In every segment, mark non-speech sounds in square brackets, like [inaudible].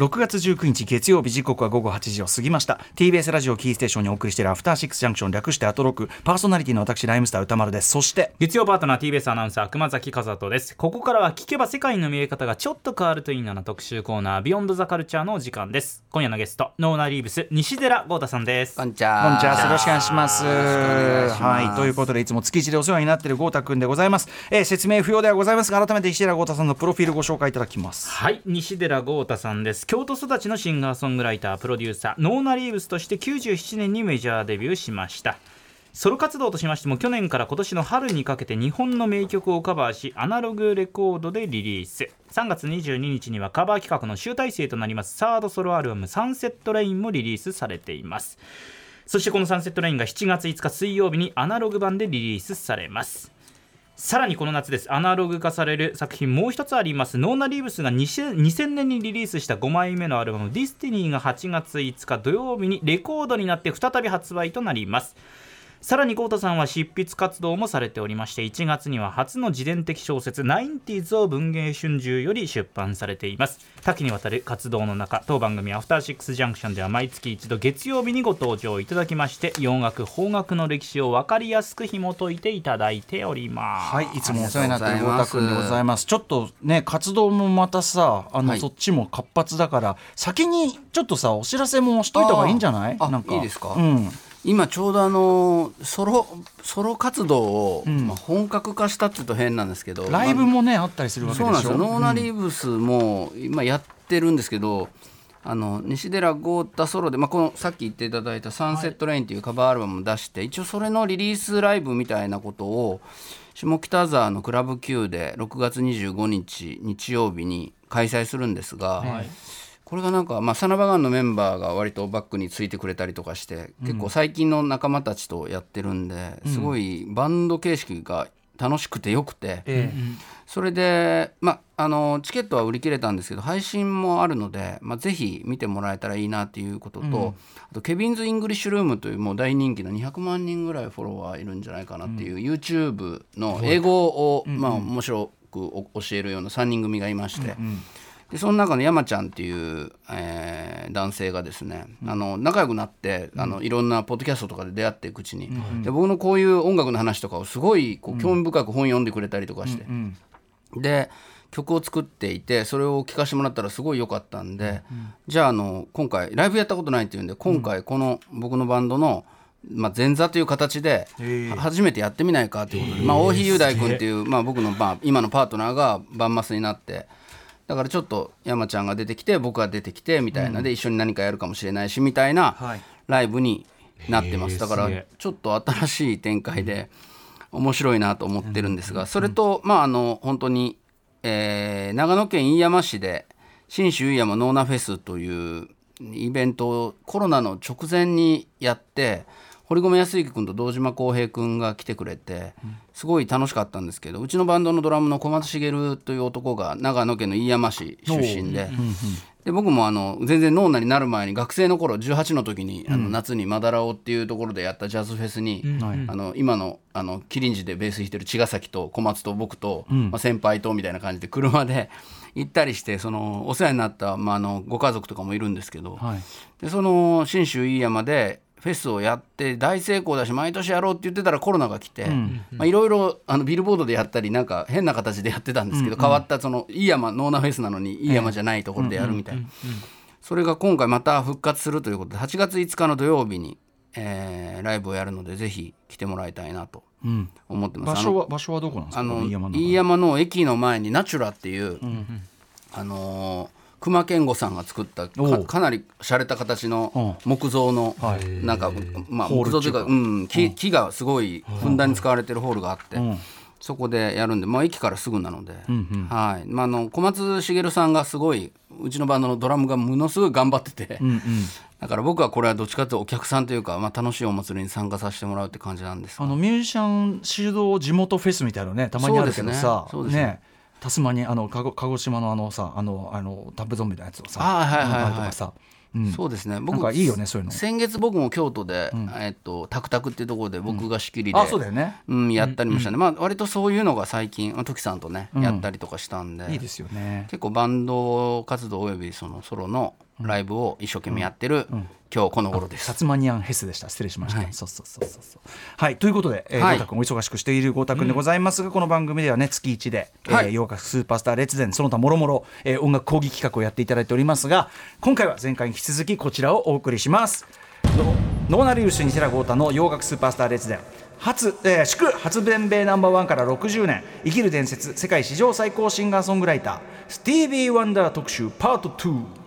6月19日月曜日時刻は午後8時を過ぎました。TBS ラジオキーステーションにお送りしているアフターシックスジャンクション略してアトロク。パーソナリティの私ライムスター歌丸です。そして月曜パートナー TBS アナウンサー熊崎和人です。ここからは聞けば世界の見え方がちょっと変わるといいなの特集コーナービヨンドザカルチャーの時間です。今夜のゲストノーナリーブス西寺豪太さんです。こんにちは。こんにちは。よろしくお願いします。はい。ということでいつも月一でお世話になっている豪太くんでございます、えー説明不要ではございますが改めて石寺豪太さんのプロフィールご紹介いただきます。はい。西寺豪太さんです京都育ちのシンガーソングライタープロデューサーノーナリーブスとして97年にメジャーデビューしました。ソロ活動としましても去年から今年の春にかけて日本の名曲をカバーしアナログレコードでリリース。3月22日にはカバー企画の集大成となります。サードソロアルバム「サンセットレイン」もリリースされています。そしてこのサンセットレインが7月5日水曜日にアナログ版でリリースされます。さらにこの夏です。アナログ化される作品もう一つあります。ノーナ・リーブスが2000 2000年にリリースした5枚目のアルバム「ディスティニーが8月5日土曜日にレコードになって再び発売となります。さらに郷太さんは執筆活動もされておりまして1月には初の自伝的小説「ナインティーズ」を文藝春秋より出版されています。多岐にわたる活動の中当番組「アフターシックスジャンクション」では毎月一度月曜日にご登場いただきまして洋楽邦楽の歴史を分かりやすく紐解いていただいております。はい、いつもお世話になっている豪太くんでございます。ちょっとね、活動もまたさ、あの、はい。そっちも活発だから、先にちょっとさ、お知らせもしといた方がいいんじゃない？あーあなんか。いいですか？うん、今ちょうどあのソロソロ活動を、ん。まあ、本格化したっていうと変なんですけどライブまもね、あったりするわあけで。そうなんですよ、ノーナリーブスも今やってるんですけどあの西寺豪太ソロで、まあ、このさっき言っていただいた「サンセットレイン」っていうカバーアルバムを出して、一応それのリリースライブみたいなことを下北沢のクラブ Q で6月25日日曜日に開催するんですが、これがなんか、まあ、 SANABAGUN.のメンバーが割とバックについてくれたりとかして、結構最近の仲間たちとやってるんで、すごいバンド形式が楽しくてよくて、えそれで、まあ、あのチケットは売り切れたんですけど配信もあるので、まあ、ぜひ見てもらえたらいいなっていうことと、あと Kevin's English Room というもう大人気の200万人ぐらいフォロワーいるんじゃないかなっていう、YouTube の英語を、まあ、面白くお教えるような3人組がいまして。でその中の山ちゃんっていう、えー男性がですね、あの仲良くなってあのいろんなポッドキャストとかで出会っていくうちに、で僕のこういう音楽の話とかをすごいこう興味深く本読んでくれたりとかして、うん、で曲を作っていてそれを聴かせてもらったらすごい良かったんで、じゃああの今回ライブやったことないっていうんで今回この僕のバンドの、まあ、前座という形で初めてやってみないかということで、まあ、大日雄大君っていう、まあ、僕の、まあ、今のパートナーがバンマスになって。だからちょっと山ちゃんが出てきて僕が出てきてみたいな。で、一緒に何かやるかもしれないしみたいなはい。ライブになってます。だからちょっと新しい展開で面白いなと思ってるんですがそれとまああの本当に、えー長野県飯山市で信州飯山ノーナフェスというイベントをコロナの直前にやって堀米康之君と堂島康平君が来てくれてすごい楽しかったんですけどうちのバンドのドラムの小松茂という男が長野県の飯山市出身で。で僕もあの全然ノーナになる前に学生の頃18の時に、あの夏にマダラオっていうところでやったジャズフェスに、あの今のあのキリンジでベース弾いてる茅ヶ崎と小松と僕と、まあ、先輩とみたいな感じで車で [laughs] 行ったりしてそのお世話になった、まあ、あのご家族とかもいるんですけど、はい。でその信州飯山でフェスをやって大成功だし毎年やろうって言ってたらコロナが来てまあいろいろあのビルボードでやったりなんか変な形でやってたんですけど、変わったその飯山ノーナフェスなのに飯山じゃないところでやるみたいな、それが今回また復活するということで8月5日の土曜日に、えーライブをやるのでぜひ来てもらいたいなとうん。思ってます。場所は場所はどこなんですか？あの飯山の中飯山の駅の前にナチュラっていう、あのー熊健吾さんが作ったかなり洒落た形の木造の、はい。なんか、まあ、木造というか、ううん、木木がすごいふんだんに使われてるホールがあって、ん。そこでやるんで、まあ、駅からすぐなので、んうん。はい。まあ、あの小松茂さんがすごいうちのバンドのドラムがものすごい頑張ってて、うんうん。だから僕はこれはどっちかというとお客さんというか、まあ、楽しいお祭りに参加させてもらうって感じなんです。があのミュージシャン主導地元フェスみたいなのねたまにあるけどさ。そうですね。そうですねタスマニあの鹿児島のあのさあのあのタップゾンビのやつをさあはいはいはいさ。うん。そうですね。僕かいいよねそういうの。先月僕も京都で、えっとタクタクっていうところで僕が仕切りで、あそうだよね。うん、やったりもしたね、まあ割とそういうのが最近まあトキさんとね、やったりとかしたんでいいですよね。結構バンド活動およびそのソロのライブを一生懸命やってる、今日この頃です。サツマニアンヘスでした。失礼しました、はい。そうそうそうそうそう。はいということで、えーはい。豪太君お忙しくしている豪太君でございますが、この番組ではね月1で、えーはい。洋楽スーパースター列伝その他もろもろえー音楽講義企画をやっていただいておりますが今回は前回に引き続きこちらをお送りします。ノノーナリウスに寺豪太の洋楽スーパースター列伝初、えー祝初弁米ナンバーワンから60年生きる伝説世界史上最高シンガーソングライタースティービー・ワンダー特集パート2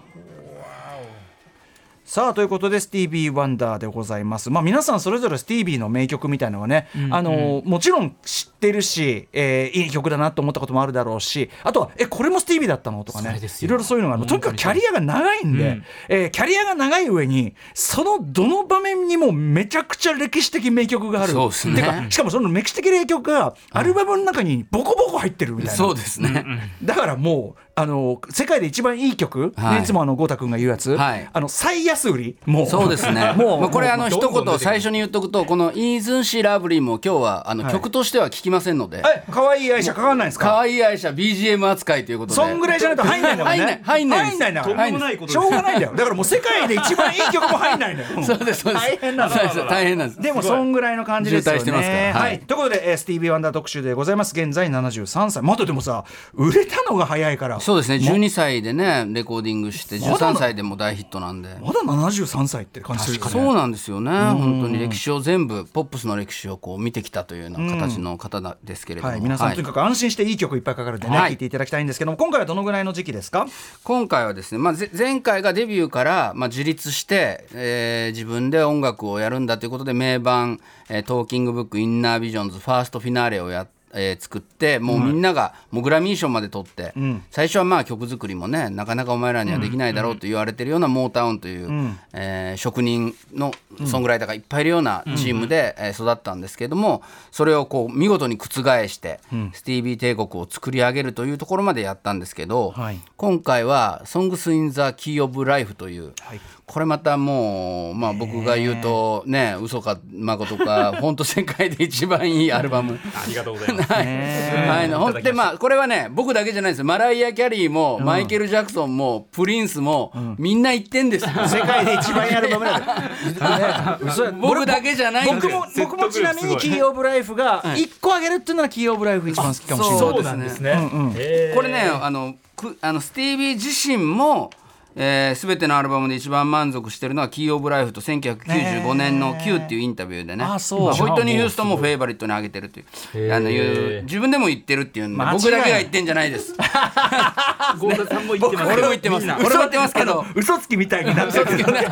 さあということでスティービー・ワンダーでございます。まあ皆さんそれぞれスティービーの名曲みたいなのはね、あのもちろん知ってるし、えーいい曲だなと思ったこともあるだろうしあとはえこれもスティービーだったのとかねいろいろそういうのがある。とにかくキャリアが長いんで、えーキャリアが長い上にそのどの場面にもめちゃくちゃ歴史的名曲がある。そうですね。てかしかもその歴史的名曲がアルバムの中にボコボコ入ってるみたいな。そうですね、だからもうあの世界で一番いい曲、はい。ねいつもあの豪太君が言うやつ、はい。あの最安売り。もう。そうですね。[laughs] もうまあこれあの一言最初に言っとくとこのイーズンシーラブリーも今日はあのはい。曲としては聞きませんので、え可愛い愛車かかんないんです可か愛い愛車 BGM 扱いということで。そんぐらいじゃないと入んないんだもんね [laughs] 入んない入んないんだとんでもないしょうがないんだよ。だからもう世界で一番いい曲も入んないんだよ。[laughs] そうですそうです。大変なんです大変なんです。でもそんぐらいの感じですよね。渋滞してますからは、はいいということで、えースティービー・ワンダー特集でございます。現在73歳。まだでもさ、売れたのが早いから。そうですね。12歳でねレコーディングしてまだ13歳でも大ヒットなんで。まだ73歳って感じするよね。そうなんですよね。本当に歴史を全部ポップスの歴史をこう見てきたというような形の方なですけれども。はい、皆さん、はいとにかく安心していい曲いっぱいかかるんでね、はい聞いていただきたいんですけども今回はどのぐらいの時期ですか？今回はですね、まあ、ぜ前回がデビューから、まあ、自立して、えー自分で音楽をやるんだということで名盤、えートーキングブックインナービジョンズファーストフィナーレをやっえー作ってもうみんながもうグラミー賞まで取って、最初はまあ曲作りもねなかなかお前らにはできないだろうと言われてるようなモータウンという、えー職人のソングライターがいっぱいいるようなチームで、えー育ったんですけれどもそれをこう見事に覆して、スティービー帝国を作り上げるというところまでやったんですけど、はい。今回は「Songs in the Key of Life」という、はいこれまたもう、まあ、僕が言うとね嘘か誠か [laughs] 本当世界で一番いいアルバム。ありがとうございます。[laughs] はい、ほんでまあこれはね僕だけじゃないです。よマライア・キャリーも、マイケル・ジャクソンもプリンスも、みんな言ってんですよ。世界で一番やるバムだから、ね [laughs] 嘘や。僕だけじゃないんです僕も僕もちなみにキー・オブ・ライフが1個あげるっていうのはキー・オブ・ライフ一番好きかもしれない。そうですね。これねあのくあのスティービー自身もえー、全てのアルバムで一番満足してるのは「キー・オブ・ライフ」と1995年の「Q」っていうインタビューでね。あそう。まあホイットニー・ヒューストンもフェイバリットに挙げてるっていう。あのいう自分でも言ってるっていう僕だけが言ってんじゃないです。[laughs] 郷田さんも言ってます。俺も言ってます。俺も言ってますけど。嘘つきみたいになってる。けどね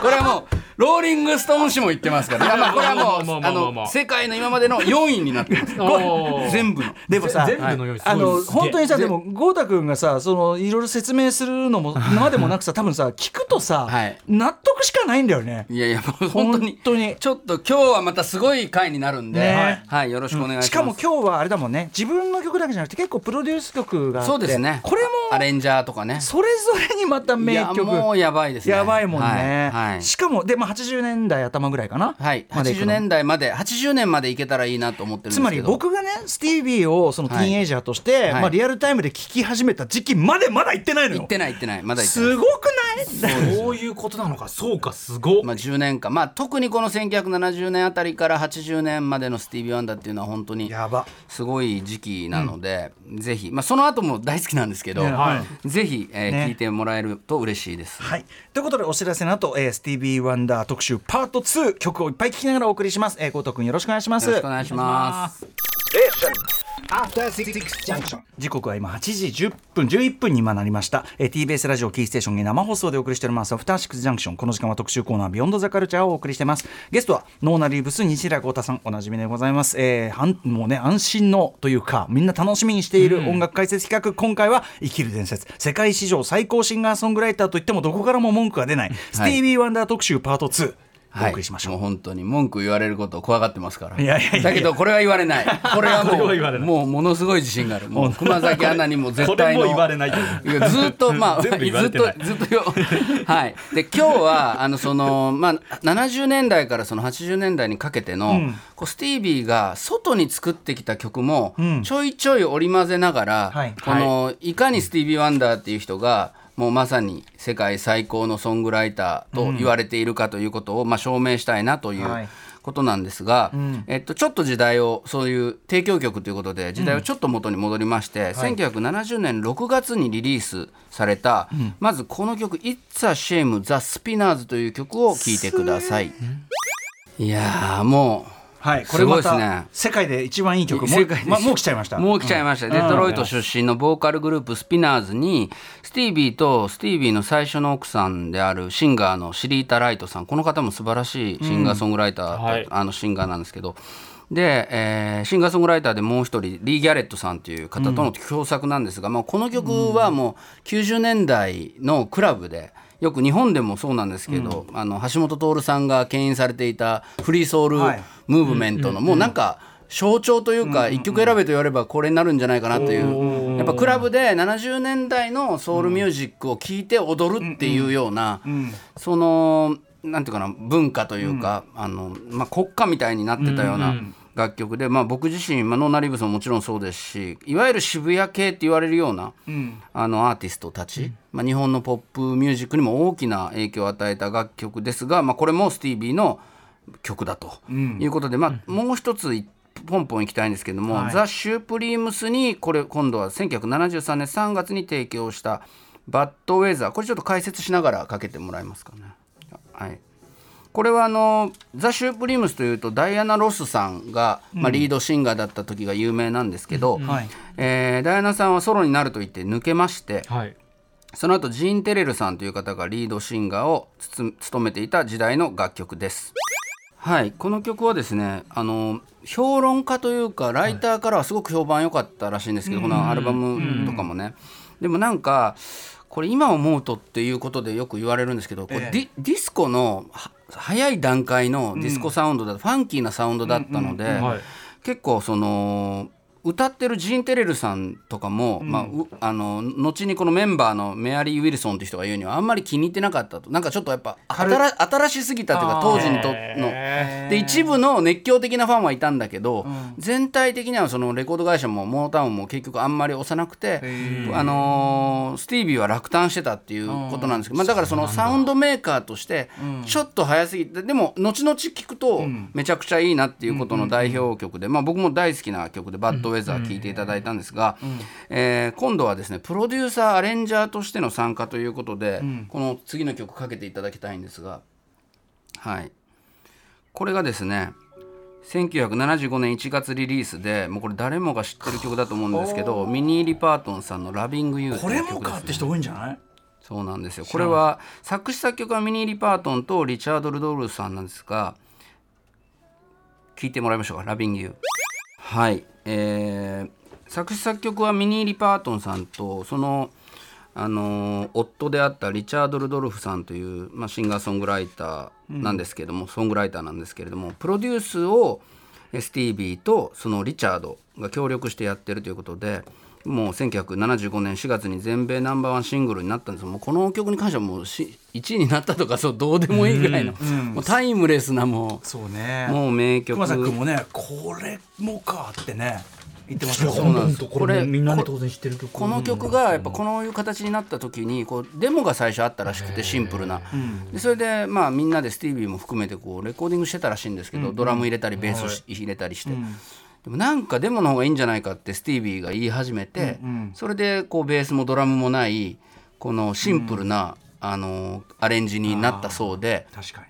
これはもうローリング・ストーン氏も言ってますから、いやまあこれはもうまあまああまあまあまあ。の世界の今までの4位になってます。全部の。でもさ全部のようにすあの本当にさでも豪太君がさそのいろいろ説明するのも [laughs] 今までもなくさ多分さ [laughs] 聞くとさ、はい。納得しかないんだよね。いやいやもう本当に。本当に。ちょっと今日はまたすごい回になるんで、ね。はいよろしくお願いします、しかも今日はあれだもんね。自分の曲だけじゃなくて結構プロデュース曲があってそうですね。これもアレンジャーとかね。それぞれにまた名いや曲もうやばいですね。やばいもんね、はい、はい。しかもで、まあ、80年代頭ぐらいかな、はい、80まで行くの。年代まで80年までいけたらいいなと思ってるんですけど。つまり僕がねスティービーをそのティーンエイジャーとして、はい。まあ、リアルタイムで聴き始めた時期までまだ行ってないのよ。行ってない行ってない。まだ行ってないすごくない？そういうことなのか。そうか、すごっ。まあ、10年間、まあ、特にこの1970年あたりから80年までのスティービー・ワンダーっていうのは本当にやばすごい時期なので、ぜひ、まあ、その後も大好きなんですけど、ねはぜひ、えーね聞いてもらえると嬉しいです。はい、ということでお知らせの後、えー、スティービー・ワンダー特集パート2曲をいっぱい聴きながらお送りします。えー、郷太君よろしくお願いしますよろしくお願いします。After Six Junction. 時刻は今8時10分11分に今なりました、えー、TBS ラジオキーステーションに生放送でお送りしております。アフターシックスジャンクションこの時間は特集コーナー Beyond the Culture をお送りしてます。ゲストはノーナリーブス西寺郷太さん。おなじみでございます、えー、はんもうね安心のというかみんな楽しみにしている音楽解説企画、今回は生きる伝説。世界史上最高シンガーソングライターといってもどこからも文句が出ない、スティービー・ワンダー特集パート2お送りしましょう、もう本当に文句言われることを怖がってますから。いやいやだけどこれは言われない。これはもうもうものすごい自信がある。もう熊崎アナにも絶対の。も言われないずっとまあずってとずっとよ [laughs] はい。で今日はあのそのまあ70年代からその80年代にかけての、こうスティービーが外に作ってきた曲もん。ちょいちょい織り交ぜながら、はい。このいかにスティービー・ワンダーっていう人がもうまさに世界最高のソングライターと言われているかということを、まあ、証明したいなというはい。ことなんですが、ん。えっと、ちょっと時代をそういう提供曲ということで時代をちょっと元に戻りまして、1970年6月にリリースされた、まずこの曲「It's a Shame The Spinners」という曲を聴いてください。いやーもうはいこれまた、すごいですね。世界で一番いい曲もま、もう来ちゃいました。もう来ちゃいました、デトロイト出身のボーカルグループスピナーズにスティービーとスティービーの最初の奥さんであるシンガーのシリータ・ライトさん。この方も素晴らしいシンガーソングライター、はい。あのシンガーなんですけど。で、えーシンガーソングライターでもう一人リー・ギャレットさんという方との共作なんですが、まあ、この曲はもう90年代のクラブでよく日本でもそうなんですけど、あの橋本徹さんが牽引されていたフリーソウルはい。ムーブメントのもうなんか象徴というか一曲選べと言わればこれになるんじゃないかなというやっぱクラブで70年代のソウルミュージックを聴いて踊るっていうようなそのなんていうかな文化というかあのまあ国家みたいになってたような楽曲でまあ僕自身まあノーナ・リーブスももちろんそうですしいわゆる渋谷系って言われるようなあのアーティストたちまあ日本のポップミュージックにも大きな影響を与えた楽曲ですがまあこれもスティービーの曲だということで、まあ、もう一ついポンポンいきたいんですけども、はい。ザ・シュープリームスにこれ今度は1973年3月に提供した「バッドウェザー」これちょっと解説しながらかけてもらえますかね。はいこれはあのザ・シュープリームスというとダイアナ・ロスさん。が、まあ、リードシンガーだった時が有名なんですけど、はい。えーダイアナさんはソロになると言って抜けまして、はい。その後ジーン・テレルさんという方がリードシンガーを務めていた時代の楽曲です。はい、この曲はですねあの評論家というかライターからはすごく評判良かったらしいんですけど、このアルバムとかもね。でもなんかこれ今思うとっていうことでよく言われるんですけど、これディディスコのは早い段階のディスコサウンドだ、ファンキーなサウンドだったので、はい。結構その歌ってるジーン・テレルさんとかも、まあ、うあの後にこのメンバーのメアリー・ウィルソンっていう人が言うにはあんまり気に入ってなかったと。なんかちょっとやっぱ新新しすぎたというか当時にとの。で一部の熱狂的なファンはいたんだけど、全体的にはそのレコード会社もモータウンも結局あんまり押さなくて、あのースティービーは落胆してたっていうことなんですけど、まあ、だからそのサウンドメーカーとしてちょっと早すぎてでも後々聞くとめちゃくちゃいいなっていうことの代表曲で、まあ、僕も大好きな曲で「バッドウェザー」聴いていただいたんですが、えー今度はですねプロデューサーアレンジャーとしての参加ということで、この次の曲かけていただきたいんですがはい。これがですね1975年1月リリースでもうこれ誰もが知ってる曲だと思うんですけどミニー・リパートンさんの「Lovin' You」これもかって人多いんじゃない？そうなんですよ。これは作詞作曲はミニー・リパートンとリチャード・ルドルフさんなんですが聞いてもらいましょうか「Lovin' You」はいえー作詞作曲はミニー・リパートンさんとそのあのー夫であったリチャード・ルドルフさんという、まあ、シンガーソングライターなんですけども、ソングライターなんですけれどもプロデュースをえスティービーとそのリチャードが協力してやってるということでもう1975年4月に全米ナンバーワンシングルになったんですもうこの曲に関してはもうし1位になったとかそうどうでもいいぐらいの、もうタイムレスなもそうね。うもう名曲。熊崎君もねこれもかってね言ってましたよ。そうなんです。これみんなね当然知ってる曲。この曲がやっぱこのいう形になった時にこうデモが最初あったらしくてシンプルな。でそれでまあみんなでスティービーも含めてこうレコーディングしてたらしいんですけどドラム入れたりベースをし入れたりしてでもなんかデモの方がいいんじゃないかってスティービーが言い始めてそれでこうベースもドラムもないこのシンプルなあのアレンジになったそうで。確かに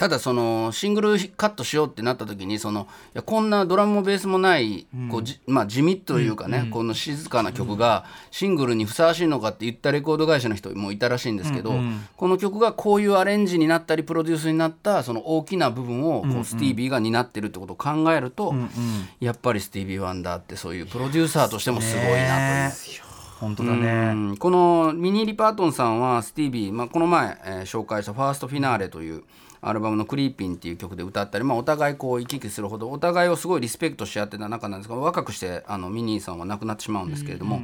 ただそのシングルカットしようってなった時にそのいやこんなドラムもベースもないこうじ、まあ、地味というかね、この静かな曲がシングルにふさわしいのかって言ったレコード会社の人もいたらしいんですけど、この曲がこういうアレンジになったりプロデュースになったその大きな部分をこうスティービーが担ってるってことを考えると、やっぱりスティービー・ワンダーってそういうプロデューサーとしてもすごいなという。ね本当だね。うん。このミニー・リパートンさんはスティービー、まあ、この前、えー紹介した「ファーストフィナーレ」というアルバムの「クリーピン」っていう曲で歌ったり、まあ、お互いこう行き来するほどお互いをすごいリスペクトし合ってた仲なんですが若くしてあのミニーさんは亡くなってしまうんですけれども、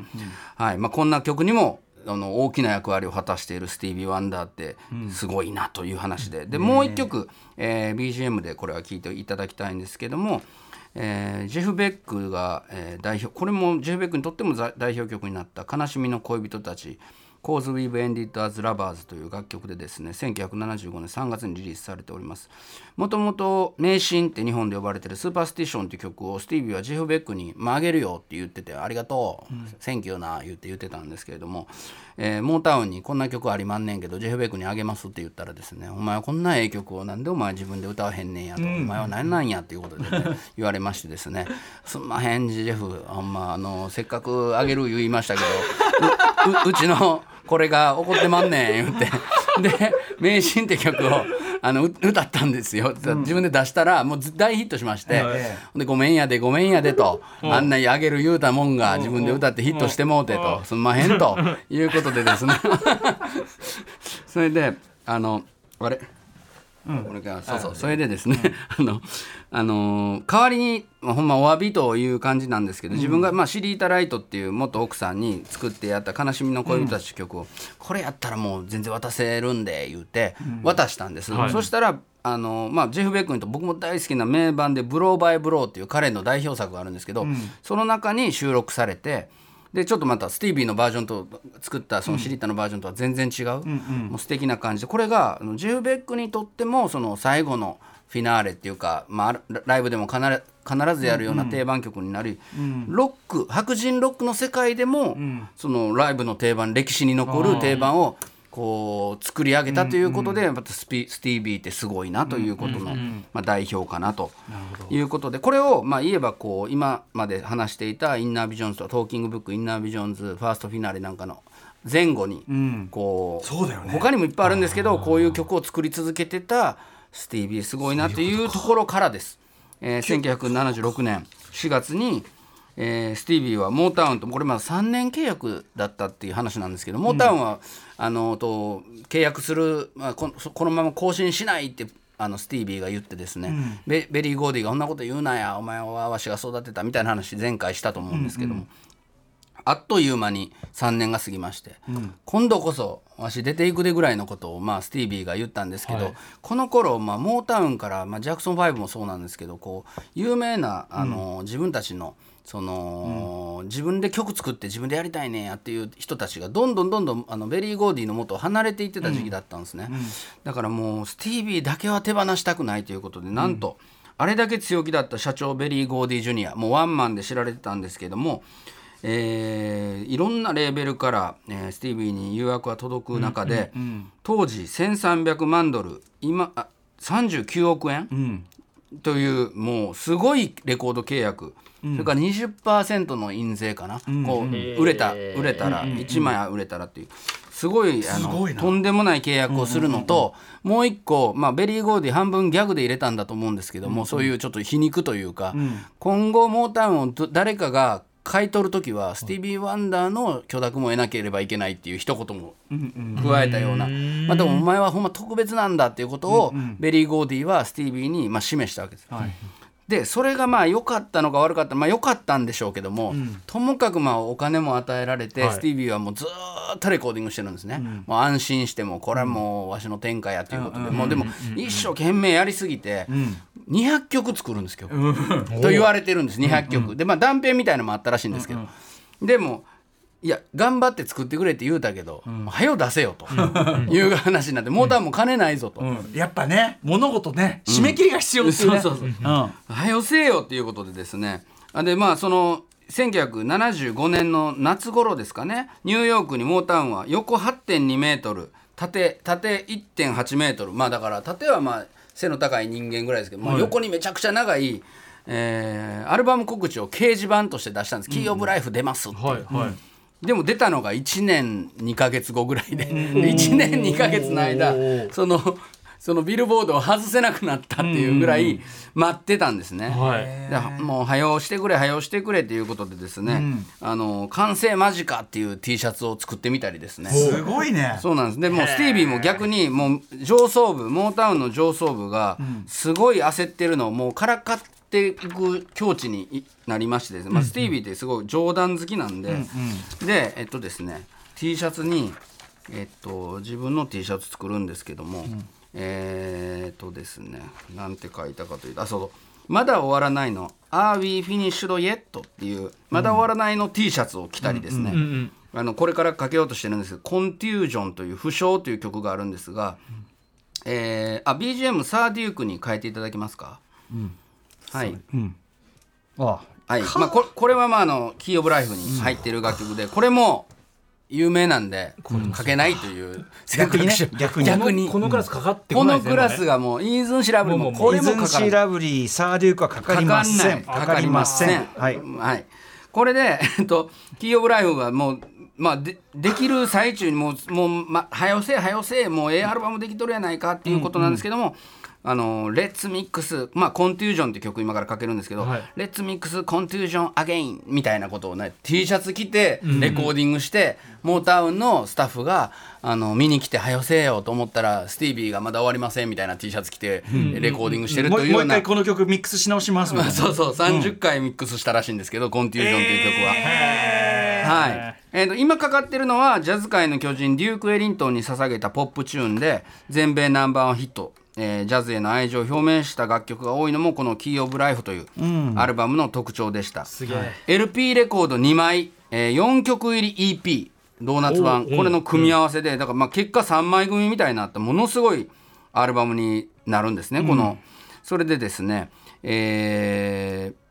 はい。まあ、こんな曲にもあの大きな役割を果たしているスティービー・ワンダーってすごいなという話で、でもう一曲、えー BGM でこれは聴いていただきたいんですけども、えージェフ・ベックが、えー代表これもジェフ・ベックにとってもざ代表曲になった「悲しみの恋人たち」「Cause We've Ended as Lovers」という楽曲でですね1975年3月にリリースされております。もともと「迷信」って日本で呼ばれてる「スーパースティション」っていう曲をスティービーはジェフ・ベックに「まああげるよ」って言ってて「ありがとう」 Thank you な」言って言ってたんですけれども、えーモータウンにこんな曲ありまんねんけどジェフ・ベックにあげますって言ったらですね「お前はこんなええ曲をなんでお前自分で歌わへんねんや」と「お前は何なんや」っていうことで、ね、[laughs] 言われましてですね「すんまへんジェフ。ほんまあのせっかくあげる言いましたけど [laughs] うちのこれが怒ってまんねん」言って。で「迷信」って曲をあのう歌ったんですよ、自分で出したらもうず大ヒットしまして、えで「ごめんやでごめんやで」と、あんなにあげる言うたもんが自分で歌ってヒットしてもうてと、すんまへんと [laughs] いうことでですね。[laughs] それであのあれ？これかそうそう。それでですね、[laughs] あのあのー代わりに、まあ、ほんまお詫びという感じなんですけど、自分が、まあ、シリータ・ライトっていう元奥さんに作ってやった「悲しみの恋人たち」曲を、これやったらもう全然渡せるんで言うて渡したんです、はい。そしたらあのまあ、ジェフ・ベックにと僕も大好きな名盤で「ブロー・バイ・ブロー」っていう彼の代表作があるんですけど、その中に収録されてでちょっとまたスティービーのバージョンと作ったそのシリータのバージョンとは全然違う、もう素敵な感じでこれがジェフ・ベックにとってもその最後のフィナーレっていうか、まあラ、ライブでも必ず必ずやるような定番曲になり、ロック白人ロックの世界でも、そのライブの定番歴史に残る定番をこう作り上げたということで、またスピスティービーってすごいなということの、まあ、代表かなということで。これをまあ言えばこう今まで話していた「インナービジョンズ」とか「トーキングブック」「インナービジョンズ」ファーストフィナーレなんかの前後にこう、そうだよね。他にもいっぱいあるんですけどこういう曲を作り続けてたスティービーすごいなというところからです。えー、1976年4月に、えースティービーはモータウンとこれまだ3年契約だったっていう話なんですけどモータウンは、あのと契約する、まあ、このこのまま更新しないってあのスティービーが言ってですね、ベベリー・ゴーディが「こんなこと言うなや。お前はわしが育てた」みたいな話前回したと思うんですけども、あっという間に3年が過ぎまして、今度こそわし出ていくでぐらいのことを、まあ、スティービーが言ったんですけど、はい。この頃、まあ、モータウンから、まあ、ジャクソン5もそうなんですけどこう有名なあの、自分たちのその、自分で曲作って自分でやりたいねんやっていう人たちがどんどんどんどんあのベリー・ゴーディの元を離れていってた時期だったんですね、だからもうスティービーだけは手放したくないということでなんと、あれだけ強気だった社長ベリー・ゴーディ・ジュニアもうワンマンで知られてたんですけども、えーいろんなレーベルから、えースティービーに誘惑が届く中で、当時1300万ドル今あ39億円、というもうすごいレコード契約、それから20%の印税かな、こう売れた売れたら、1枚売れたらっていう。すごいあのごいな。とんでもない契約をするのと、もう一個、まあ、ベリー・ゴーディ半分ギャグで入れたんだと思うんですけども、そういうちょっと皮肉というか、今後モータウンをど誰かが買い取る時はスティービー・ワンダーの許諾も得なければいけないっていう一言も加えたような、まあ、でもお前はほんま特別なんだっていうことをベリー・ゴーディはスティービーにまあ示したわけです。でそれがまあ良かったのか悪かったまあ良かったんでしょうけども、ともかくまあお金も与えられて、はい。スティービーはもうずーっとレコーディングしてるんですね、もう安心してもこれはもうわしの天下やということで、もうでも一生懸命やりすぎて、200曲作るんですよ、と言われてるんです200曲、でまあ断片みたいなのもあったらしいんですけど、でもいや頑張って作ってくれって言うたけど、はよ出せよと。いう話になってモーターも金ないぞと。うん。やっぱね物事ね締め切りが必要っていうね、そうそうそう。うん。はよせえよっていうことでですね。あでまあその1975年の夏頃ですかね。ニューヨークにモータウンは横8.2メートル縦縦1.8メートル。まあだから縦はまあ背の高い人間ぐらいですけど、まあ、横にめちゃくちゃ長い、えーアルバム告知を掲示板として出したんです「キー・オブ・ライフ出ます」ってはいはいでも出たのが1年2ヶ月後ぐらいでで1年2ヶ月の間そのそのビルボードを外せなくなったっていうぐらい待ってたんですね。はい。でもう早押してくれ早押してくれっていうことでですね、あの完成間近っていう T シャツを作ってみたりですね。すごいね。そうなんです。でもうスティービーも逆にもう上層部モータウンの上層部がすごい焦ってるのをもうからかっていく境地になりましてですね、まあ、スティービーってすごい冗談好きなんで、でえっとですね T シャツに、えっと、自分の T シャツ作るんですけども、えーっとですねなんて書いたかというとあそうまだ終わらないの「Are we finished yet?」っていうまだ終わらないの T シャツを着たりですね、あのこれからかけようとしてるんですけど「コンテュージョン」という「不詳」という曲があるんですが、えーあ BGM サーデュークに変えていただけますか、はい、あはい。まあ、これこれはまああのキー・オブ・ライフに入っている楽曲でこれも有名なんでかけないという [laughs] 逆にね。逆に。逆に。このクラスかかってここないですねのクラスがもうイーズン・シラブルもこれイズンシもかからないラブリーサーデュークはかかりません。かかりません。はい。はい。これで、えっと、キー・オブ・ライフがもう、まあ、でできる最中にもう、もう、ま、はよせえ、はよせえ、もうええアルバムできとるやないかっていうことなんですけども、あの、 Let's mix、まあ、 Contusion って曲今からかけるんですけど、はい。 Let's mix Contusion again みたいなことをね、T シャツ着て、レコーディングして、モータウンのスタッフが、あの、見に来て、はよせえよと思ったら、スティービーがまだ終わりませんみたいな T シャツ着て、レコーディングしてるもうもうというような。一回この曲ミックスし直しますもんまあ [laughs] そうそう30回ミックスしたらしいんですけど「コンテュージョン」という曲は。はい。えーと今かかってるのはジャズ界の巨人デューク・エリントンに捧げたポップチューンで全米ナンバーワンヒット、えージャズへの愛情を表明した楽曲が多いのもこの「キー・オブ・ライフ」というアルバムの特徴でした、すげえ。LP レコード2枚、え4曲入り EP ドーナツ版。おこれの組み合わせでだからまあ結果3枚組みたいになったものすごいアルバムになるんですね、この。それでですねえー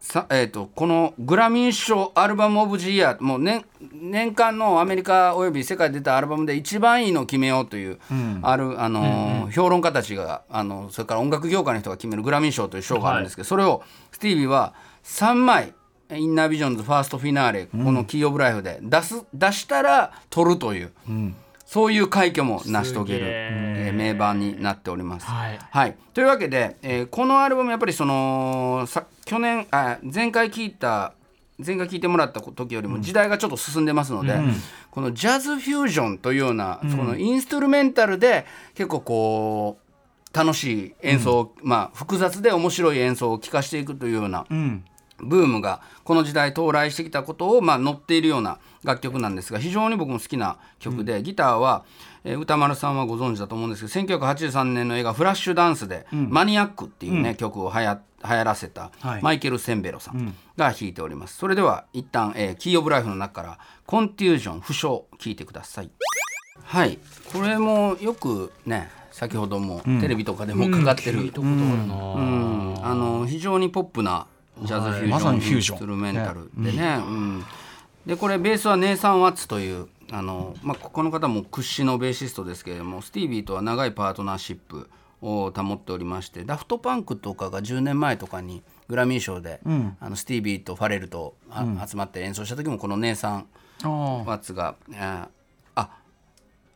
さえー、とこのグラミー賞アルバム・オブ・ジ・イヤーもう年年間のアメリカおよび世界で出たアルバムで一番いいのを決めようという、ある、あのー評論家たちがあのそれから音楽業界の人が決めるグラミー賞という賞があるんですけど、それをスティービーは3枚インナービジョンズファーストフィナーレ、この「キー・オブ・ライフ」で出す出したら取るという、そういう快挙も成し遂げる、え。ー名盤になっております。はい。はい、というわけで、えーこのアルバムやっぱりそのさ去年あ前回聞いた前回聞いてもらった時よりも時代がちょっと進んでますので、このジャズフュージョンというような、そのインストゥルメンタルで結構こう楽しい演奏を、まあ複雑で面白い演奏を聴かせていくというような、ブームがこの時代到来してきたことをまあ載っているような楽曲なんですが非常に僕も好きな曲で、ギターは、えー歌丸さんはご存知だと思うんですけど1983年の映画「フラッシュダンス」で「マニアック」っていうね、曲をはや流行らせた、はい。マイケル・センベロさんが弾いております、それでは一旦、えーキー・オブ・ライフの中から「コンテュージョン不詳」聞いてください。はい。これもよくね先ほどもテレビとかでもかかってる、うん。あの非常にポップなジャズフュージョン、インストゥルメンタルでね、うん。でこれベースはネイサン・ワッツというあの、まあ、この方も屈指のベーシストですけれどもスティービーとは長いパートナーシップを保っておりましてダフトパンクとかが10年前とかにグラミー賞で、あのスティービーとファレルとあ集まって演奏した時もこのネイサン・あワッツが、えーあ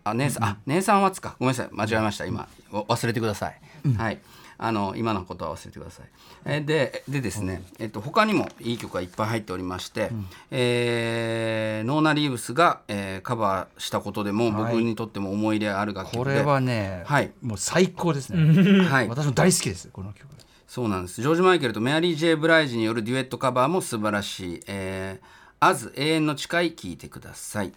あ姉さん、あ姉さんワッツか。ごめんなさい。間違えました。今わ忘れてください、はいあの今のことは忘れてください、えーででですね、えっと他にもいい曲がいっぱい入っておりまして、えーノーナ・リーブスが、えーカバーしたことでも僕にとっても思い入れある楽曲で、これはね、はい。もう最高ですね。はい。私も大好きですこの曲。そうなんです。ジョージ・マイケルとメアリー・ジェイ・ブライジによるデュエットカバーも素晴らしい「えー、アズ永遠の誓い」聴いてください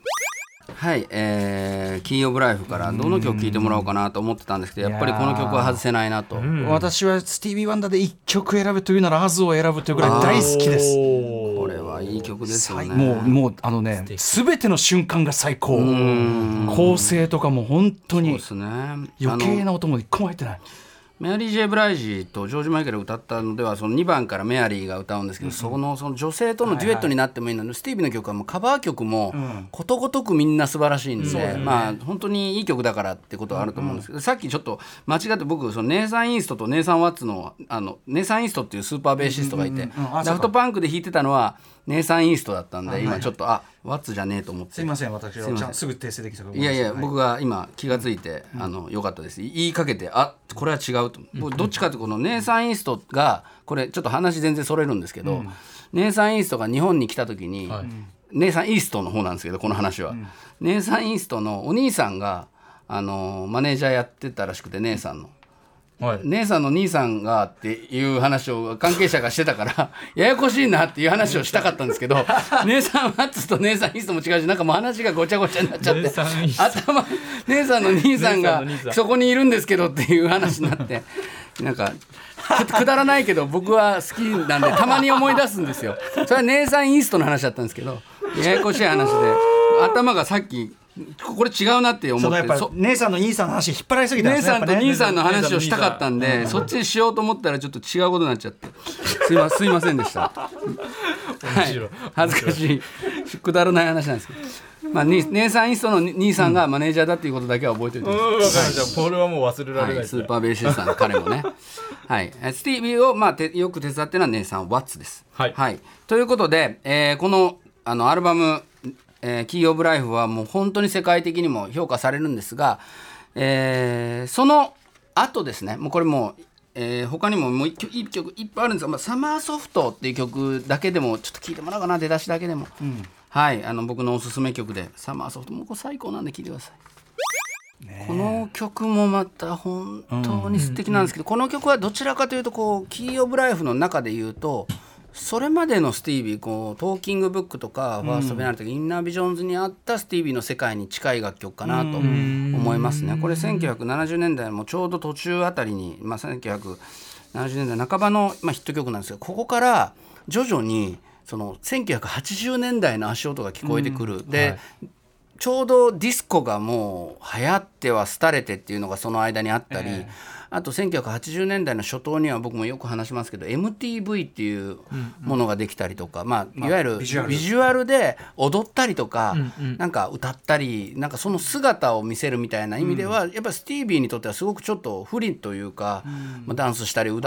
はい、えー、キー・オブ・ライフからどの曲聴いてもらおうかなと思ってたんですけどやっぱりこの曲は外せないなと、私はスティービー・ワンダーで一曲選ぶというなら「アズ」を選ぶというぐらい大好きです。これはいい曲ですよね。もうもうあのね全ての瞬間が最高。構成とかも本当に余計な音も一個も入ってないメアリー・ジェイ・ブライジとジョージ・マイケルが歌ったのではその2番からメアリーが歌うんですけど、そのその女性とのデュエットになってもいい。ので、スティービーの曲はもうカバー曲もことごとくみんな素晴らしいんで、まあ本当にいい曲だからってことはあると思うんですけど、さっきちょっと間違って僕そのネイサン・イーストとネイサン・ワッツのあのネイサン・イーストっていうスーパーベーシストがいて、ダフトパンクで弾いてたのはネイサン・イーストだったんで今ちょっとあワッツじゃねえと思って。すいません私は。すぐ訂正できたかい。やいや、僕が今気がついて、あの良かったです。言いかけてあこれは違うと、僕どっちかというとこのネイサン・イーストがこれちょっと話全然それるんですけど、ネイサン・イーストが日本に来た時に、ネイサン・イーストの方なんですけどこの話は、ネイサン・イーストのお兄さんがあのマネージャーやってたらしくて姉さんの。はい。姉さんの兄さんがっていう話を関係者がしてたから [laughs] ややこしいなっていう話をしたかったんですけど [laughs] 姉さんワッツと姉さんイーストも違うしなんかもう話がごちゃごちゃになっちゃって頭姉さんの兄さんがそこにいるんですけどっていう話になって [laughs] なんかくくだらないけど僕は好きなんでたまに思い出すんですよ。それは姉さんイーストの話だったんですけどややこしい話で頭がさっきこれ違うなって思そのやって姉さんの兄さんの話引っ張られすぎたんで姉さんと兄さんの話をしたかったんで、そっちにしようと思ったらちょっと違うことになっちゃって。すいますいませんでした。はい、恥ずかしい。くだらない話なんですけど。まあ、に姉さんイーストの兄さんがマネージャーだっていうことだけは覚えておいてくださいう。ん分かりました。これはもう忘れられないはい、ですね。スーパーベーシストの彼もね。はい、えスティービーを、まあ、てよく手伝ってるのは姉さんワッツです。はい。ということで、えーこのあのアルバム「えーキー・オブ・ライフ」はもう本当に世界的にも評価されるんですが、えーその後ですねもうこれもう、えー他にももう一曲いっぱいあるんです。が「まあ、サマーソフト」っていう曲だけでもちょっと聴いてもらおうかな出だしだけでも、はいあの僕のおすすめ曲で「サマーソフト」もうこれ最高なんで聴いてください。この曲もまた本当に素敵なんですけど、この曲はどちらかというとこう「キー・オブ・ライフ」の中で言うとそれまでのスティービーこうトーキングブックとかファースト・ベナルとか、インナー・ビジョンズにあったスティービーの世界に近い楽曲かなと思いますね。これ1970年代もちょうど途中あたりに、まあ、1970年代半ばの、まあ、ヒット曲なんですけどここから徐々にその1980年代の足音が聞こえてくる。で、ちょうどディスコがもう流行っては廃れてっていうのがその間にあったり、あと1980年代の初頭には僕もよく話しますけど MTV っていうものができたりとか、まあ、いわゆるビビジュアルで踊ったりとか、なんか歌ったりなんかその姿を見せるみたいな意味では、やっぱスティービーにとってはすごくちょっと不利というか、まあ、ダンスしたり踊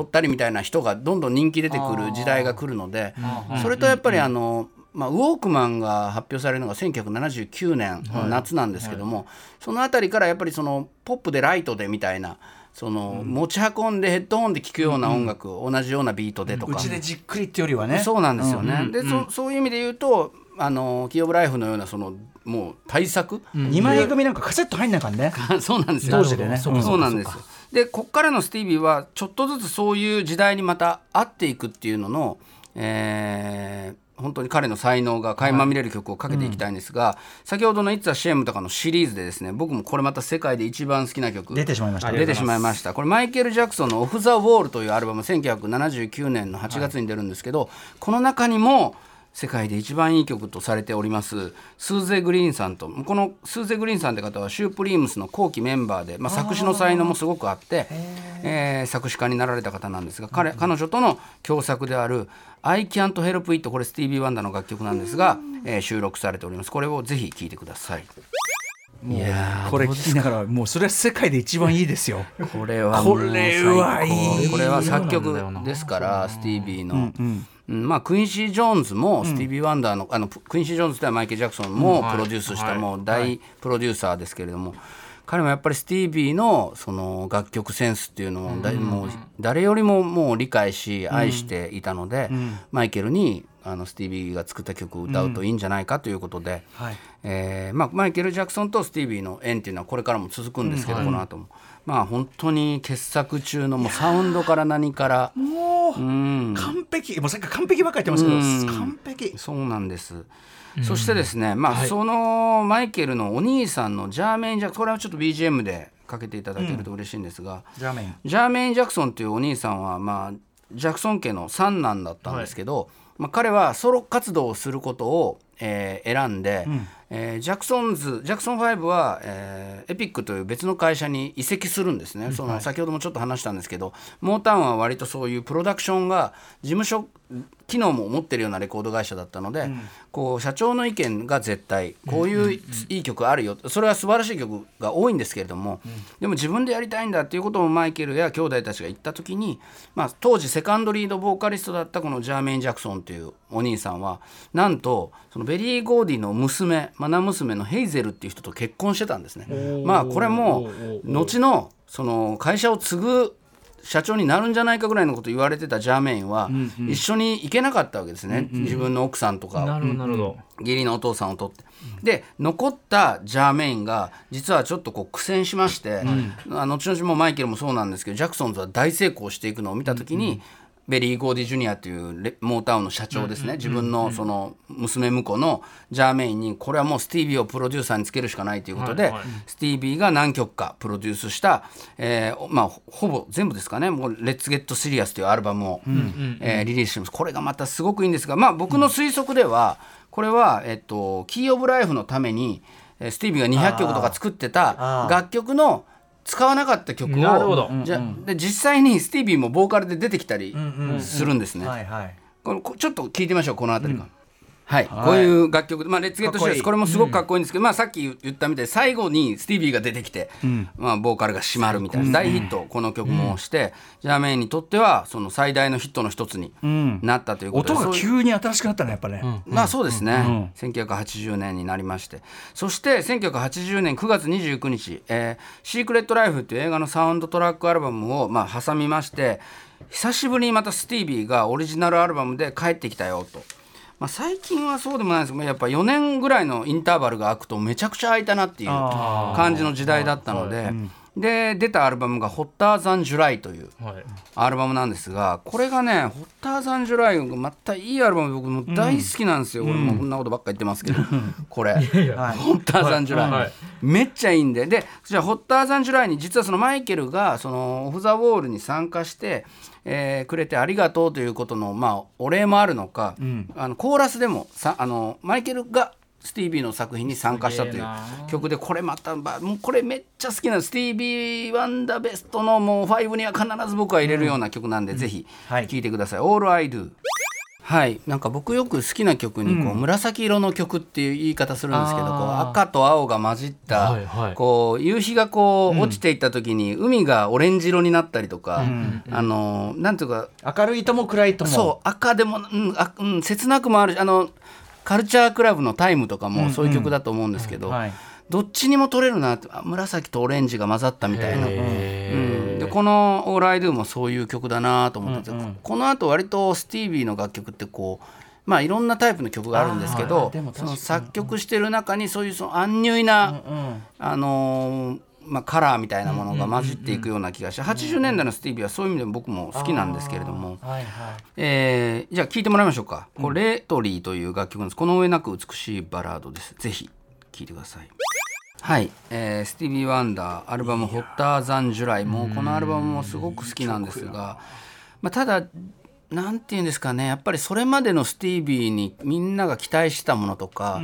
ったりみたいな人がどんどん人気出てくる時代が来るのでそれとやっぱりあの、まあ、ウォークマンが発表されるのが1979年の夏なんですけども、その辺りからやっぱりそのポップでライトでみたいなその持ち運んでヘッドホンで聴くような音楽、同じようなビートでとか。うちでじっくりってよりはね。そうなんですよね。で、そそういう意味で言うとあのキー・オブ・ライフのようなそのもう対策、2枚組なんかカセット入んないからね。[laughs] そうなんですよ。当時でね。そうなんですよ。でこっからのスティービーはちょっとずつそういう時代にまた合っていくっていうのの、えー本当に彼の才能が垣間見れる曲をかけていきたいんですが、先ほどの「It's a Shame」とかのシリーズでですね。僕もこれまた世界で一番好きな曲出てしまいました。出てしまいました。これマイケル・ジャクソンの「オフ・ザ・ウォール」というアルバム1979年の8月に出るんですけど、この中にも世界で一番いい曲とされておりますスーゼ・グリーンさんとこのスーゼ・グリーンさんって方はシュープリームスの後期メンバーで、まあ、作詞の才能もすごくあってえー作詞家になられた方なんですが彼彼女との共作である「I Can't Help It」これスティービー・ワンダーの楽曲なんですが、えー収録されております。これをぜひ聴いてください。いやーこれ聞きながらもうそれは世界で一番いいですよ。これはこれはいい。これは作曲ですからスティービーの、うんまあ、クインシー・ジョーンズもスティービー・ワンダーの,、あのクインシー・ジョーンズではマイケル・ジャクソンもプロデュースしたもう大プロデューサーですけれども、彼もやっぱりスティービーのその楽曲センスっていうのをだいもう誰よりももう理解し愛していたので、マイケルにあのスティービーが作った曲を歌うといいんじゃないかということで、はい。えーまあ、マイケル・ジャクソンとスティービーの縁っていうのはこれからも続くんですけど、この後も。まあ本当に傑作中のもうサウンドから何から。もううん。完璧。もうさっき完璧ばっかり言ってますけど完璧。そうなんです。そしてですね、まあ、そのマイケルのお兄さんのジャーメイン・ジャクソンこれはちょっと BGM でかけていただけると嬉しいんですが、ジャーメイン。ジャーメイン・ジャクソンというお兄さんは、まあ、ジャクソン家の三男だったんですけど、まあ、彼はソロ活動をすることを、えー選んで、えージャクソンズジャクソン5は、えーエピックという別の会社に移籍するんですね、その先ほどもちょっと話したんですけどモータウンは割とそういうプロダクションが事務所機能も持ってるようなレコード会社だったので、こう社長の意見が絶対こういういい曲あるよ。それは素晴らしい曲が多いんですけれども、でも自分でやりたいんだっていうことをマイケルや兄弟たちが言った時に、まあ、当時セカンドリードボーカリストだったこのジャーメイン・ジャクソンというお兄さんはなんとそのベリー・ゴーディの娘マナ娘のヘイゼルっていう人と結婚してたんですね。まあこれも後のその会社を継ぐ社長になるんじゃないかぐらいのこと言われてたジャーメインは一緒に行けなかったわけですね、自分の奥さんとか義理のお父さんを取って。で残ったジャーメインが実はちょっとこう苦戦しまして、あ後々もマイケルもそうなんですけどジャクソンズは大成功していくのを見た時に、ベリー・ゴーディ・ジュニアというレモータウンの社長ですね、自分のその娘婿のジャーメインにこれはもうスティービーをプロデューサーにつけるしかないということで、はいはい。スティービーが何曲かプロデュースした、えーまあ、ほほぼ全部ですかねもう「レッツ・ゲット・シリアス」というアルバムを、えーリリースしてます。これがまたすごくいいんですが、まあ、僕の推測ではこれは、えっと、キー・オブ・ライフのためにえースティービーが200曲とか作ってた楽曲の使わなかった曲をなるほど。じゃで実際にスティービーもボーカルで出てきたりするんですね。はいはい。これこちょっと聞いてみましょうこの辺りから。はい、こういう楽曲で、まあ、レッツゲットシリアスこれもすごくかっこいいんですけど、まあ、さっき言ったみたいに最後にスティービーが出てきて、まあ、ボーカルが締まるみたいな大ヒットこの曲もして、ジャーメインにとってはその最大のヒットの一つになったということで、音が急に新しくなったねやっぱね、まあそうですね、1980年になりまして。そして1980年9月29日「えーシークレット・ライフ」っていう映画のサウンドトラックアルバムをまあ挟みまして久しぶりにまたスティービーがオリジナルアルバムで帰ってきたよと。まあ、最近はそうでもないですけどやっぱ4年ぐらいのインターバルが空くとめちゃくちゃ空いたなっていう感じの時代だったので、で出たアルバムが「ホッターザン・ジュライ」というはい。アルバムなんですがこれがね「ホッターザン・ジュライ」がまたいいアルバムで僕も大好きなんですよ、俺もこんなことばっか言ってますけど、[laughs] これ「ホッターザン・ジュライ」はい。めっちゃいいんで。でじゃあホッターザン・ジュライに実はそのマイケルがそのオフ・ザ・ウォールに参加して、えーくれてありがとうということの、まあ、お礼もあるのか、あのコーラスでもさあのマイケルがスティービーの作品に参加したという曲でこれまたばもうこれめっちゃ好きなスティービー・ワンダーベストのもう5には必ず僕は入れるような曲なんで、ぜひはい。聴いてください「All I Do」はい、なんか僕よく好きな曲にこう紫色の曲っていう言い方するんですけど、こうあー。赤と青が混じった、はいはい。こう夕日がこう落ちていった時に海がオレンジ色になったりとか、あのなんていうか明るいとも暗いとも。そう赤でも、うんあうん、切なくもあるしあのカルチャークラブの「タイム」とかもそういう曲だと思うんですけど、はいどっちにも取れるなってあ紫とオレンジが混ざったみたいな。へうんでこの「All I Do」もそういう曲だなと思ってて、このあと割とスティービーの楽曲ってこうまあいろんなタイプの曲があるんですけどその作曲してる中にそういうそのアンニュイな、あのーまあ、カラーみたいなものが混じっていくような気がして80年代のスティービーはそういう意味でも僕も好きなんですけれども。はいはいえーじゃあ聴いてもらいましょうか。これ、レトリーという楽曲なんです。この上なく美しいバラードです。ぜひ聴いてください。はい、えースティービー・ワンダー。アルバム「ホッター・ザン・ジュライ」もうこのアルバムもすごく好きなんですが、まあ、ただなんていうんですかね。やっぱりそれまでのスティービーにみんなが期待したものとか、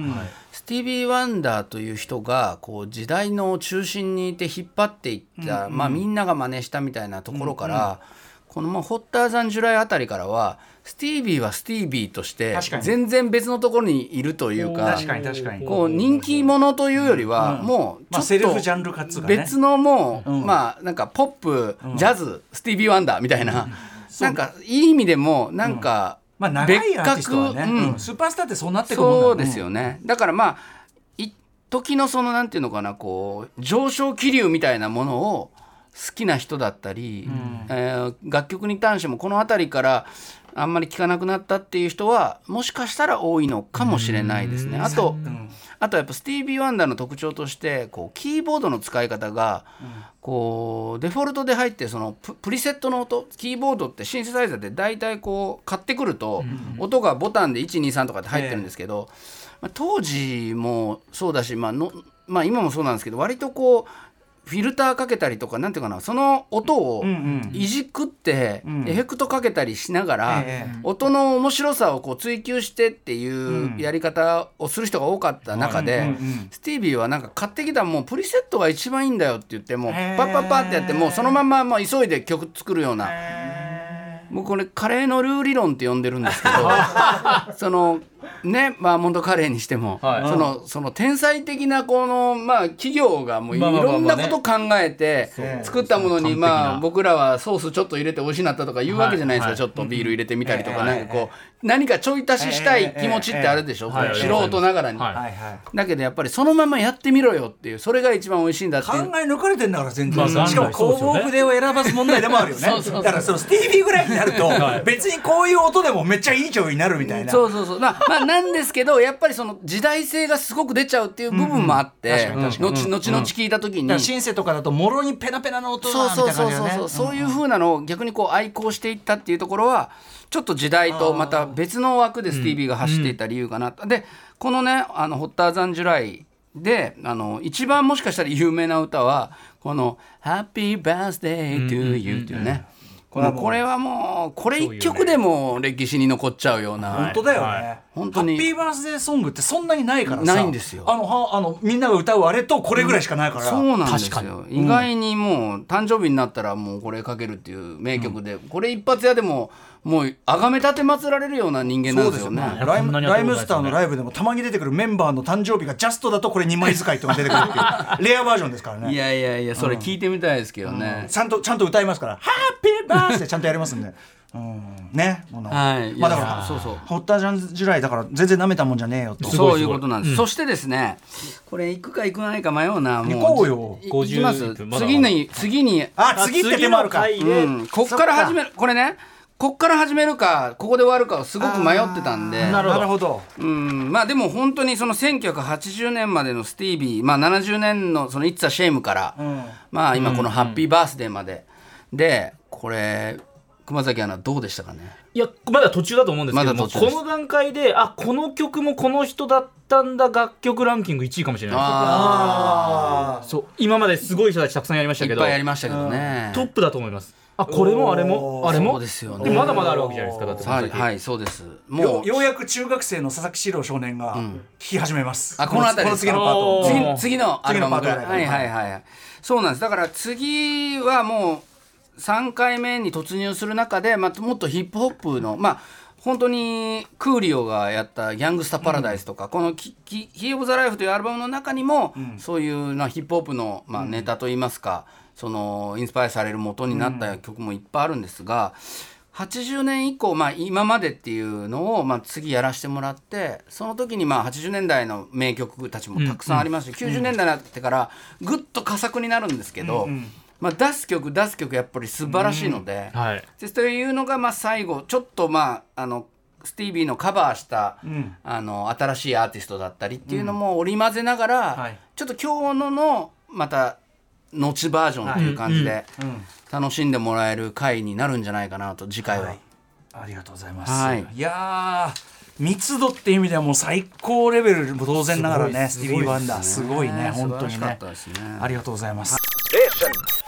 スティービー・ワンダーという人がこう時代の中心にいて引っ張っていった、まあ、みんなが真似したみたいなところから、このまあ Hotter Than July あたりからはスティービーはスティービーとして全然別のところにいるというか確かに確かに。こう人気者というよりはもうまあちょっとセルフジャンル化っつうかね。別のもうまあなんかポップジャズスティービー・ワンダーみたいな。[laughs] なんかいい意味でもなんかまあ長いアーティスーパースターってそうなってくるもんだそうですよね。だからまあ一時のそのなんていうのかなこう上昇気流みたいなものを好きな人だったり、えー楽曲に関してもこの辺りからあんまり聴かなくなったっていう人はもしかしたら多いのかもしれないですね。あと、あとやっぱスティービー・ワンダーの特徴としてこうキーボードの使い方がこうデフォルトで入ってそのププリセットの音キーボードってシンセサイザーで大体こう買ってくると音がボタンで123とかって入ってるんですけど、まあ当時もそうだし、まあのまあ、今もそうなんですけど割とこうフィルターかけたりとかなんていうかなその音をいじくってん。エフェクトかけたりしながら、ええ。音の面白さをこう追求してっていんうやり方をする人が多かった中で、スティービーはなんか買ってきたもうプリセットが一番いいんだよって言ってもうパッパッパってやってもうそのまんまもう急いで曲作るような。僕これカレーのルー理論って呼んでるんですけど [laughs] そのねまあモンドカレーにしても、はい。そのその天才的なこのまあ企業がもういろんなこと考えて作ったものにまあ僕らはソースちょっと入れて美味しくなったとか言うわけじゃないですか、はい。ちょっとビール入れてみたりとか、うんなんかこう何かちょい足ししたい気持ちってあるでしょ、はい。はい素人ながらに、はい。はいはい。だけどやっぱりそのままやってみろよっていうそれが一番美味しいんだっていう。考え抜かれてんだから全然、まあしかも工房筆を選ばず問題でもあるよね。そうそうそう。だからそのスティービーぐらいになると、はい。別にこういう音でもめっちゃいい曲になるみたいな。そうそうそう。まあまあなんですけどやっぱりその時代性がすごく出ちゃうっていう部分もあって、後々聞いた時に、シンセとかだともろにペラペラの音そうだみたそそう。そういうな感じだね。そうそういう風なのを逆にこう愛好していったっていうところはちょっと時代とまた別の枠でスティービーが走っていた理由かなと、でこのね「あのホッターザンジュライ」であの一番もしかしたら有名な歌はこの「Happy Birthday to You」っていうね、このこれはもうこれ一曲でも歴史に残っちゃうような、本当だよね、はい。本当に。ハッピーバースデーソングってそんなにないから。さないんですよ。あのはあのみんなが歌うあれとこれぐらいしかないから、そうなんですよ。意外にもう誕生日になったらもうこれかけるっていう名曲で、これ一発屋でももう崇め立て祀られるような人間なんですよね。やライムライムスターのライブでもたまに出てくるメンバーの誕生日がジャストだとこれ2枚使いとか出てくるっていうレアバージョンですからね。いやいやいやそれ聞いてみたいですけどね。ちゃんとちゃんと歌いますから「ハッピーバースデー」ちゃんとやりますんで、うん、ね。このはい。まあだからそうそう。ホッタージャンジュライだから全然舐めたもんじゃねえよと。そういうことなんです、そしてですねこれ行くか行くないか迷うな。もう行こうよ。い行きます。50まだ次に次に。あ次って手もあるか。うん、こっから始める。これねこっから始めるかここで終わるかをすごく迷ってたんで。なるほど。うん。まあでも本当にその1980年までのスティービー、まあ、70年のその「It's a Shame」から、ん。まあ今この「ハッピーバースデー」まで、でこれ熊崎アナどうでしたかね？いやまだ途中だと思うんですけども、まだ途中です。この段階であこの曲もこの人だったんだ楽曲ランキング1位かもしれないです。ああそう今まですごい人たちたくさんやりましたけどいっぱいやりましたけどね。トップだと思います。あこれも？あれも？あれも？そうですよね。でまだまだあるわけじゃないですかだってはい、そうです。もうようやく中学生の佐々木史郎少年が弾き始めます、あこの辺りこの次のパーおトー次次のアルバム。次のパートはいいはいはい。そうなんです。だから次はもう3回目に突入する中で、まあ、もっとヒップホップのまあ本当にクーリオがやった「ギャングスタ・パラダイス」とか、このキ「キヒー・オブ・ザ・ライフ」というアルバムの中にも、そういうなヒップホップの、まあ、ネタといいますか、そのインスパイアされる元になった曲もいっぱいあるんですが、80年以降、まあ、今までっていうのを、まあ、次やらせてもらってその時にまあ80年代の名曲たちもたくさんありまして、90年代になってからぐっと佳作になるんですけど、まあ、出す曲出す曲やっぱり素晴らしいので,、はい。でというのがまあ最後ちょっとまああのスティービーのカバーした、あの新しいアーティストだったりっていうのも織り交ぜながら、はい。ちょっと今日ののまた後バージョンっていう感じで楽しんでもらえる回になるんじゃないかなと次回は。はい。ありがとうございます、はい。い、やー密度っていう意味ではもう最高レベルも当然ながらねスティービー・ワンダー。すごいね本当にねったですね。ありがとうございます.